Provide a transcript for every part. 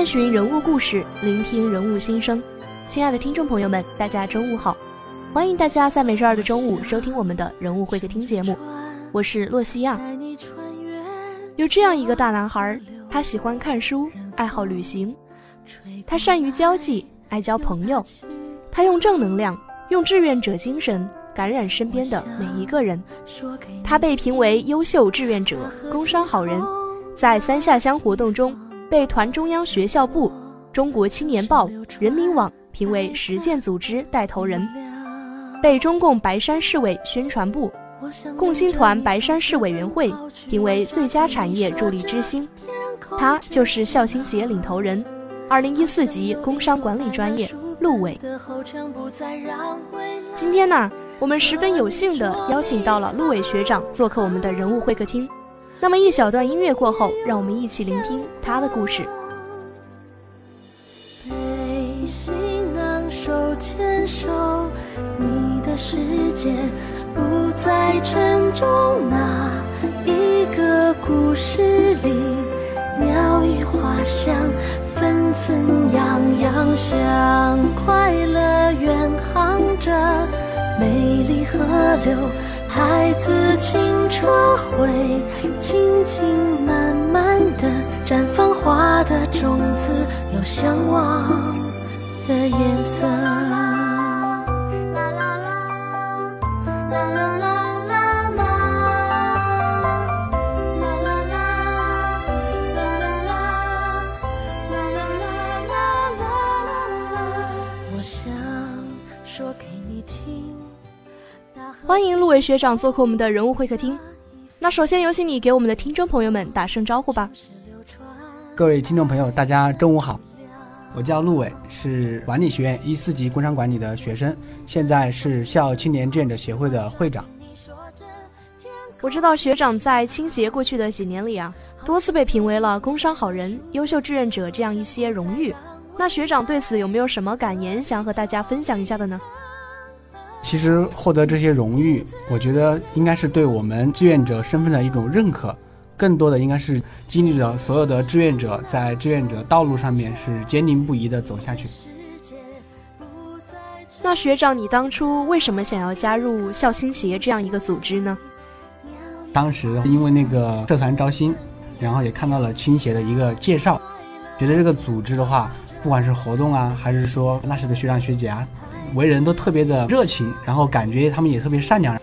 探寻人物故事，聆听人物心声。亲爱的听众朋友们，大家中午好！欢迎大家在每周二的中午收听我们的人物会客厅节目。我是洛西亚。有这样一个大男孩，他喜欢看书，爱好旅行，他善于交际，爱交朋友，他用正能量，用志愿者精神感染身边的每一个人。他被评为优秀志愿者、工商好人，在三下乡活动中被团中央学校部、中国青年报、人民网评为实践组织带头人，被中共白山市委宣传部。共青团白山市委员会评为最佳产业助力之星，他就是校青协领头人，二零一四级工商管理专业陆伟。今天呢，我们十分有幸的邀请到了陆伟学长做客我们的人物会客厅。那么一小段音乐过后，让我们一起聆听他的故事。背行囊，手牵手，你的世界。不再沉重，那一个故事里，鸟语花香，纷纷扬扬，向快乐远航着。美丽河流，孩子清澈会，静静慢慢的绽放花的种子，有向往的颜色。欢迎陆伟学长做客我们的人物会客厅。那首先有请你给我们的听众朋友们打声招呼吧。各位听众朋友，大家中午好，我叫陆伟，是管理学院一四级工商管理的学生，现在是校青年志愿者协会的会长。我知道学长在青协过去的几年里啊，多次被评为了工商好人、优秀志愿者这样一些荣誉。那学长对此有没有什么感言想和大家分享一下的呢？其实获得这些荣誉，我觉得应该是对我们志愿者身份的一种认可，更多的应该是激励着所有的志愿者在志愿者道路上面是坚定不移的走下去。那学长，你当初为什么想要加入校青协这样一个组织呢？当时因为那个社团招新，然后也看到了青协的一个介绍，觉得这个组织的话，不管是活动啊，还是说那时的学长学姐啊。为人都特别的热情，然后感觉他们也特别善良，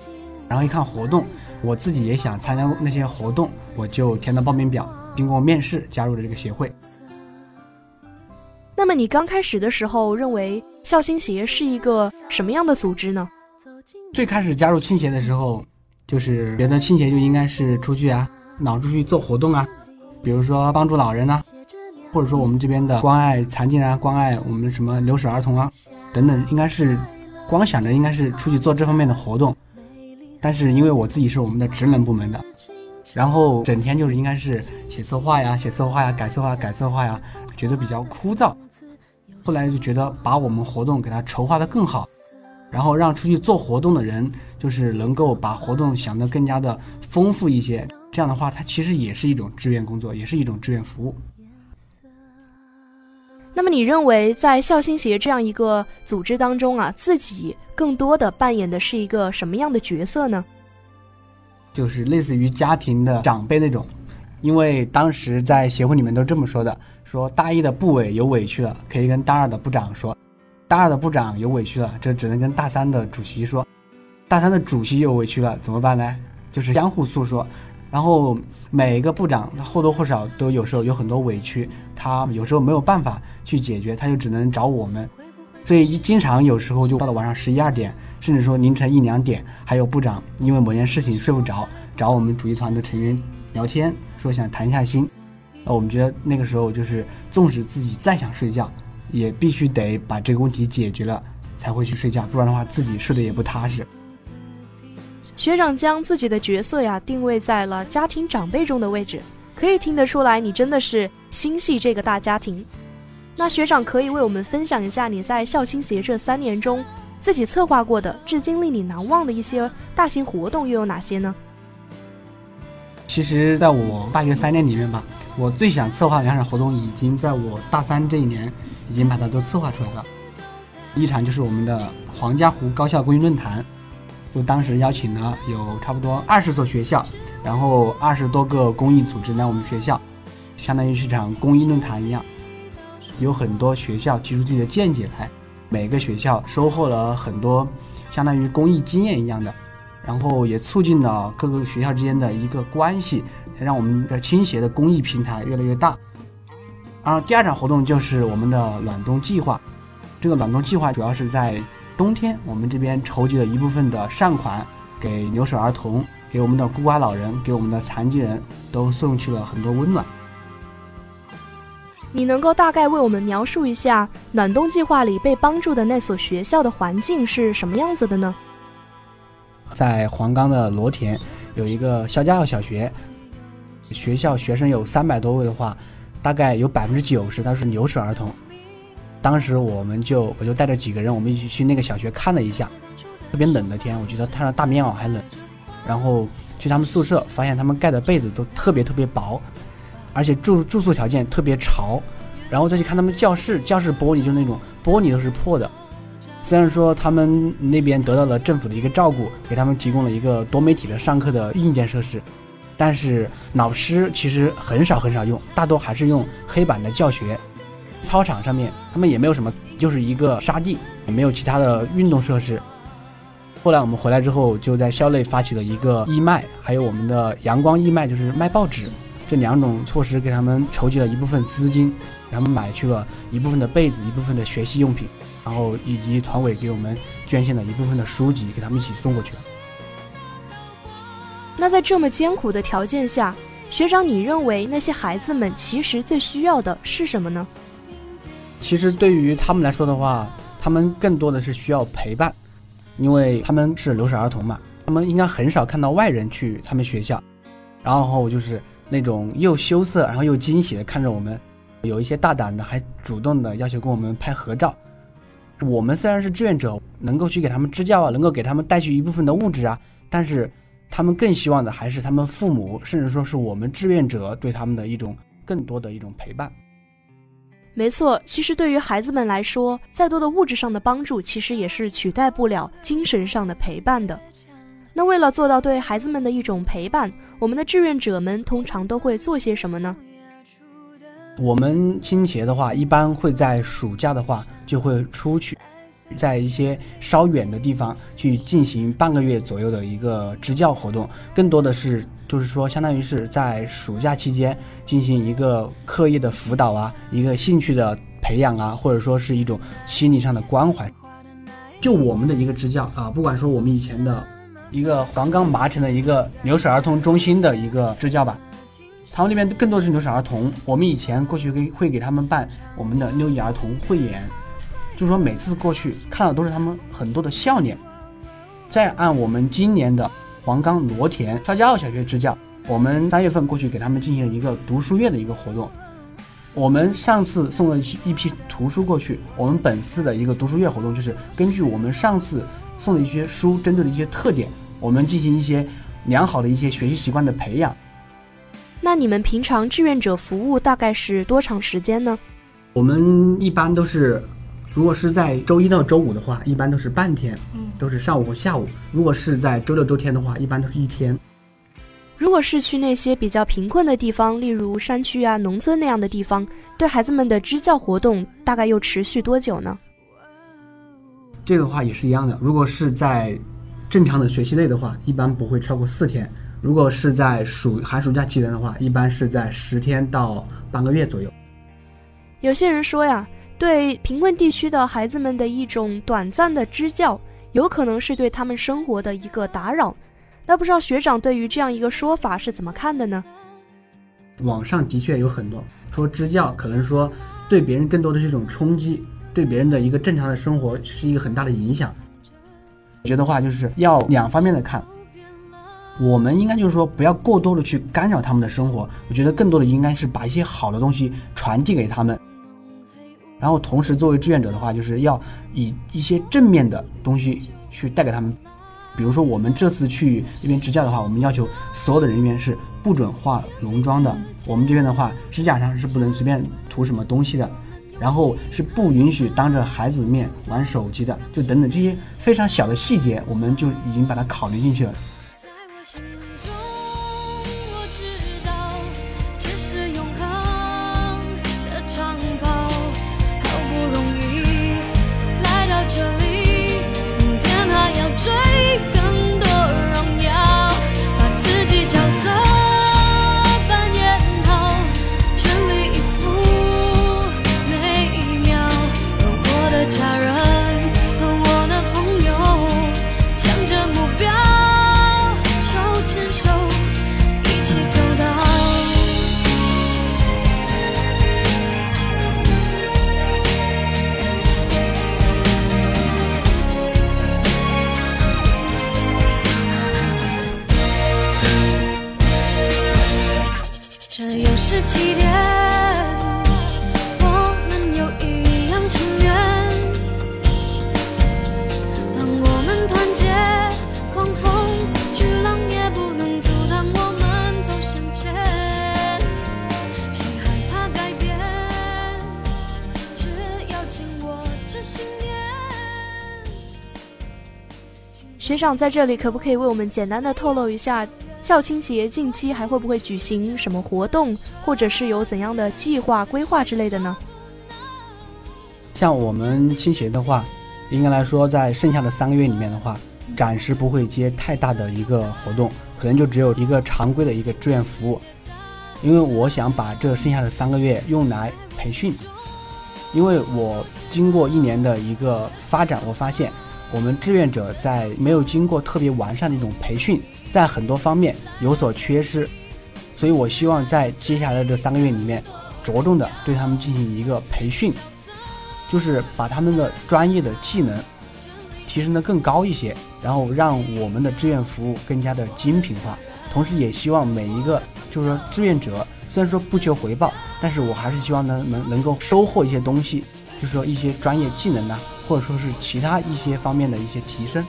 然后一看活动，我自己也想参加那些活动，我就填了报名表，经过面试加入了这个协会。那么你刚开始的时候认为孝心协是一个什么样的组织呢？最开始加入青协的时候，就是觉得青协就应该是出去啊，老出去做活动啊，比如说帮助老人啊，或者说我们这边的关爱残疾人啊，关爱我们什么留守儿童啊。等等，应该是光想着应该是出去做这方面的活动，但是因为我自己是我们的职能部门的，然后整天就是应该是写策划呀、写策划呀、改策划、改策划呀，觉得比较枯燥。后来就觉得把我们活动给它筹划的更好，然后让出去做活动的人就是能够把活动想得更加的丰富一些。这样的话，它其实也是一种志愿工作，也是一种志愿服务。那么，你认为在孝心协这样一个组织当中啊，自己更多的扮演的是一个什么样的角色呢？就是类似于家庭的长辈那种，因为当时在协会里面都这么说的：说大一的部委有委屈了，可以跟大二的部长说；大二的部长有委屈了，这只能跟大三的主席说；大三的主席有委屈了，怎么办呢？就是相互诉说。然后每一个部长，他或多或少都有时候有很多委屈，他有时候没有办法去解决，他就只能找我们，所以经常有时候就到了晚上十一二点，甚至说凌晨一两点，还有部长因为某件事情睡不着，找我们主席团的成员聊天，说想谈一下心。呃，我们觉得那个时候就是，纵使自己再想睡觉，也必须得把这个问题解决了才会去睡觉，不然的话自己睡得也不踏实。学长将自己的角色呀定位在了家庭长辈中的位置，可以听得出来，你真的是心系这个大家庭。那学长可以为我们分享一下你在校青协这三年中自己策划过的、至今令你难忘的一些大型活动又有哪些呢？其实，在我大学三年里面吧，我最想策划两场活动，已经在我大三这一年已经把它都策划出来了。一场就是我们的黄家湖高校公益论坛。就当时邀请了有差不多二十所学校，然后二十多个公益组织来我们学校，相当于是场公益论坛一样，有很多学校提出自己的见解来，每个学校收获了很多相当于公益经验一样的，然后也促进了各个学校之间的一个关系，让我们的倾斜的公益平台越来越大。然后第二场活动就是我们的暖冬计划，这个暖冬计划主要是在。冬天，我们这边筹集了一部分的善款，给留守儿童、给我们的孤寡老人、给我们的残疾人都送去了很多温暖。你能够大概为我们描述一下暖冬计划里被帮助的那所学校的环境是什么样子的呢？在黄冈的罗田有一个肖家坳小学，学校学生有三百多位的话，大概有百分之九十他是留守儿童。当时我们就我就带着几个人，我们一起去那个小学看了一下，特别冷的天，我觉得穿着大棉袄还冷。然后去他们宿舍，发现他们盖的被子都特别特别薄，而且住住宿条件特别潮。然后再去看他们教室，教室玻璃就那种玻璃都是破的。虽然说他们那边得到了政府的一个照顾，给他们提供了一个多媒体的上课的硬件设施，但是老师其实很少很少用，大多还是用黑板的教学。操场上面，他们也没有什么，就是一个沙地，也没有其他的运动设施。后来我们回来之后，就在校内发起了一个义卖，还有我们的阳光义卖，就是卖报纸，这两种措施给他们筹集了一部分资金，给他们买去了一部分的被子，一部分的学习用品，然后以及团委给我们捐献了一部分的书籍，给他们一起送过去了。那在这么艰苦的条件下，学长，你认为那些孩子们其实最需要的是什么呢？其实对于他们来说的话，他们更多的是需要陪伴，因为他们是留守儿童嘛，他们应该很少看到外人去他们学校，然后就是那种又羞涩，然后又惊喜的看着我们，有一些大胆的还主动的要求跟我们拍合照。我们虽然是志愿者，能够去给他们支教啊，能够给他们带去一部分的物质啊，但是他们更希望的还是他们父母，甚至说是我们志愿者对他们的一种更多的一种陪伴。没错，其实对于孩子们来说，再多的物质上的帮助，其实也是取代不了精神上的陪伴的。那为了做到对孩子们的一种陪伴，我们的志愿者们通常都会做些什么呢？我们青协的话，一般会在暑假的话就会出去，在一些稍远的地方去进行半个月左右的一个支教活动，更多的是。就是说，相当于是在暑假期间进行一个课业的辅导啊，一个兴趣的培养啊，或者说是一种心理上的关怀。就我们的一个支教啊，不管说我们以前的一个黄冈麻城的一个留守儿童中心的一个支教吧，他们那边更多是留守儿童。我们以前过去给会给他们办我们的六一儿童汇演，就是说每次过去看到都是他们很多的笑脸。再按我们今年的。黄冈罗田肖家坳小学支教，我们三月份过去给他们进行了一个读书月的一个活动。我们上次送了一批图书过去，我们本次的一个读书月活动就是根据我们上次送的一些书，针对的一些特点，我们进行一些良好的一些学习习惯的培养。那你们平常志愿者服务大概是多长时间呢？我们一般都是，如果是在周一到周五的话，一般都是半天，嗯，都是上午和下午；如果是在周六周天的话，一般都是一天。如果是去那些比较贫困的地方，例如山区啊、农村那样的地方，对孩子们的支教活动大概又持续多久呢？这个话也是一样的。如果是在正常的学习内的话，一般不会超过四天。如果是在暑寒暑假期间的话，一般是在十天到半个月左右。有些人说呀，对贫困地区的孩子们的一种短暂的支教，有可能是对他们生活的一个打扰。那不知道学长对于这样一个说法是怎么看的呢？网上的确有很多说支教可能说对别人更多的是一种冲击，对别人的一个正常的生活是一个很大的影响。我觉得话就是要两方面的看。我们应该就是说，不要过多的去干扰他们的生活。我觉得更多的应该是把一些好的东西传递给他们。然后同时，作为志愿者的话，就是要以一些正面的东西去带给他们。比如说，我们这次去那边支教的话，我们要求所有的人员是不准化浓妆的。我们这边的话，指甲上是不能随便涂什么东西的，然后是不允许当着孩子面玩手机的，就等等这些非常小的细节，我们就已经把它考虑进去了。学长在这里可不可以为我们简单的透露一下，校青协近期还会不会举行什么活动，或者是有怎样的计划规划之类的呢？像我们青协的话，应该来说，在剩下的三个月里面的话，暂时不会接太大的一个活动，可能就只有一个常规的一个志愿服务，因为我想把这剩下的三个月用来培训，因为我经过一年的一个发展，我发现。我们志愿者在没有经过特别完善的一种培训，在很多方面有所缺失，所以我希望在接下来的三个月里面，着重的对他们进行一个培训，就是把他们的专业的技能提升的更高一些，然后让我们的志愿服务更加的精品化。同时，也希望每一个就是说志愿者，虽然说不求回报，但是我还是希望能能能够收获一些东西，就是说一些专业技能呢。或者说是其他一些方面的一些提升。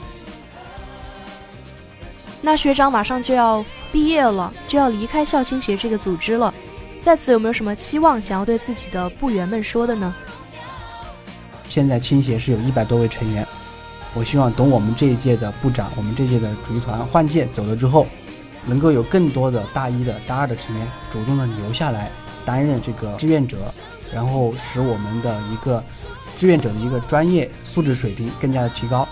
那学长马上就要毕业了，就要离开校青协这个组织了，在此有没有什么期望想要对自己的部员们说的呢？现在青协是有一百多位成员，我希望等我们这一届的部长，我们这届的主席团换届走了之后，能够有更多的大一的、大二的成员主动的留下来担任这个志愿者，然后使我们的一个。志愿者的一个专业素质水平更加的提高，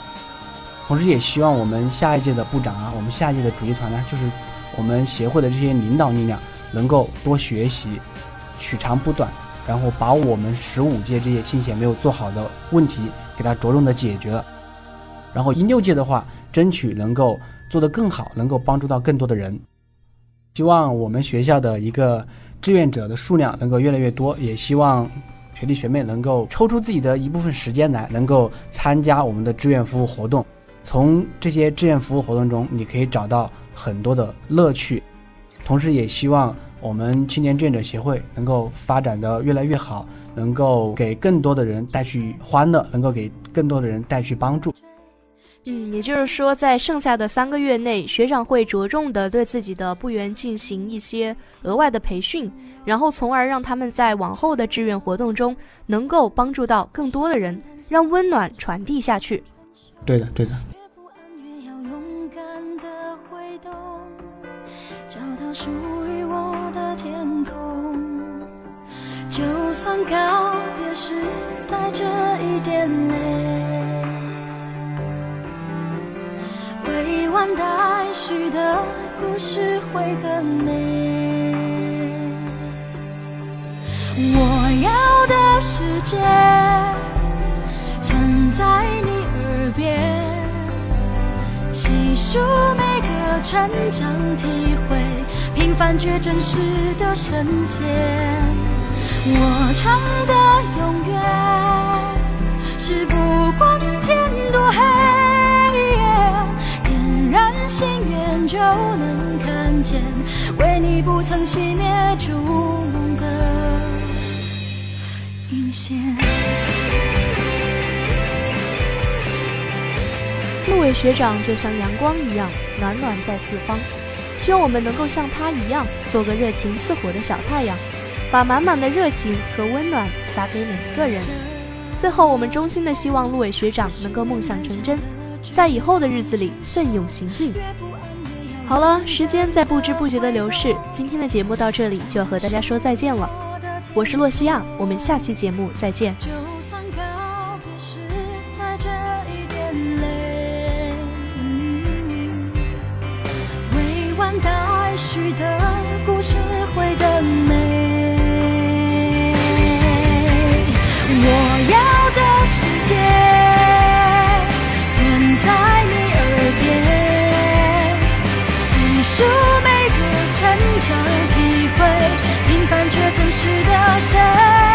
同时也希望我们下一届的部长啊，我们下一届的主席团呢，就是我们协会的这些领导力量能够多学习，取长补短，然后把我们十五届这些青协没有做好的问题给它着重的解决了，然后一六届的话，争取能够做得更好，能够帮助到更多的人。希望我们学校的一个志愿者的数量能够越来越多，也希望。学弟学妹能够抽出自己的一部分时间来，能够参加我们的志愿服务活动，从这些志愿服务活动中，你可以找到很多的乐趣，同时也希望我们青年志愿者协会能够发展的越来越好，能够给更多的人带去欢乐，能够给更多的人带去帮助。嗯，也就是说，在剩下的三个月内，学长会着重的对自己的部员进行一些额外的培训，然后从而让他们在往后的志愿活动中能够帮助到更多的人，让温暖传递下去。对的，对的。找到属于我的天空，就算告别时带着一点泪，待续的故事会更美。我要的世界存在你耳边。细数每个成长体会，平凡却真实的神仙。我唱的永远是不管天多黑，心愿就能看见，为你不曾熄灭筑梦的引线。陆伟学长就像阳光一样，暖暖在四方。希望我们能够像他一样，做个热情似火的小太阳，把满满的热情和温暖洒给每一个人。最后，我们衷心的希望陆伟学长能够梦想成真，在以后的日子里奋勇行进。好了，时间在不知不觉的流逝，今天的节目到这里就要和大家说再见了。我是洛西亚，我们下期节目再见。的